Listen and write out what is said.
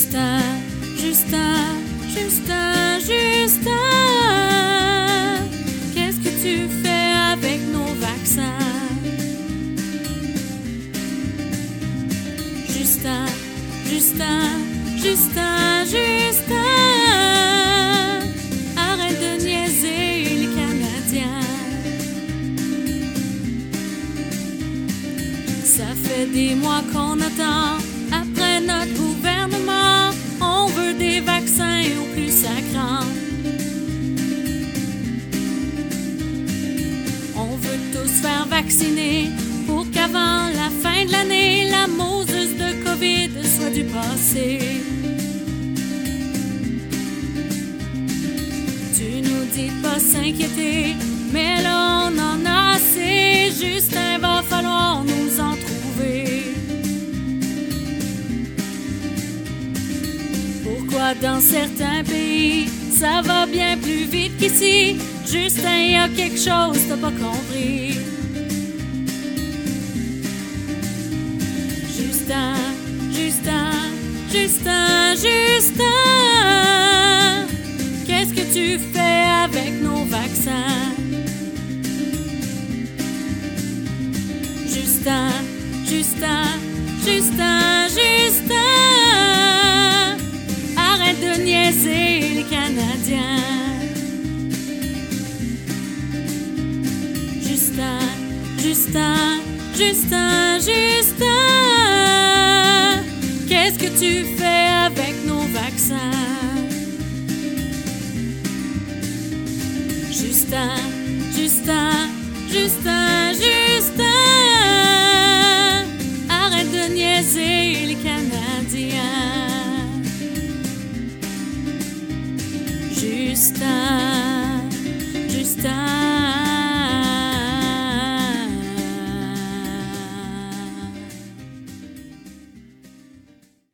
Justin, Justin, Justin, qu'est-ce que tu fais avec nos vaccins? Justin, Justin, Justin, Justin, arrête de niaiser les Canadiens. Ça fait des mois qu'on attend On veut tous faire vacciner pour qu'avant la fin de l'année, la Moses de COVID soit du passé. Tu nous dis pas s'inquiéter, mais là on en a assez. Justin, va Pourquoi dans certains pays ça va bien plus vite qu'ici? Justin, y a quelque chose t'as pas compris. Justin, Justin, Justin, Justin, qu'est-ce que tu fais avec nos vaccins? Justin, Justin, Justin, Justin, Justin, Justin, Justin, qu'est-ce que tu fais avec nos vaccins? Justin, Justin, Justin, Justin, arrête de niaiser les Canadiens. Justin.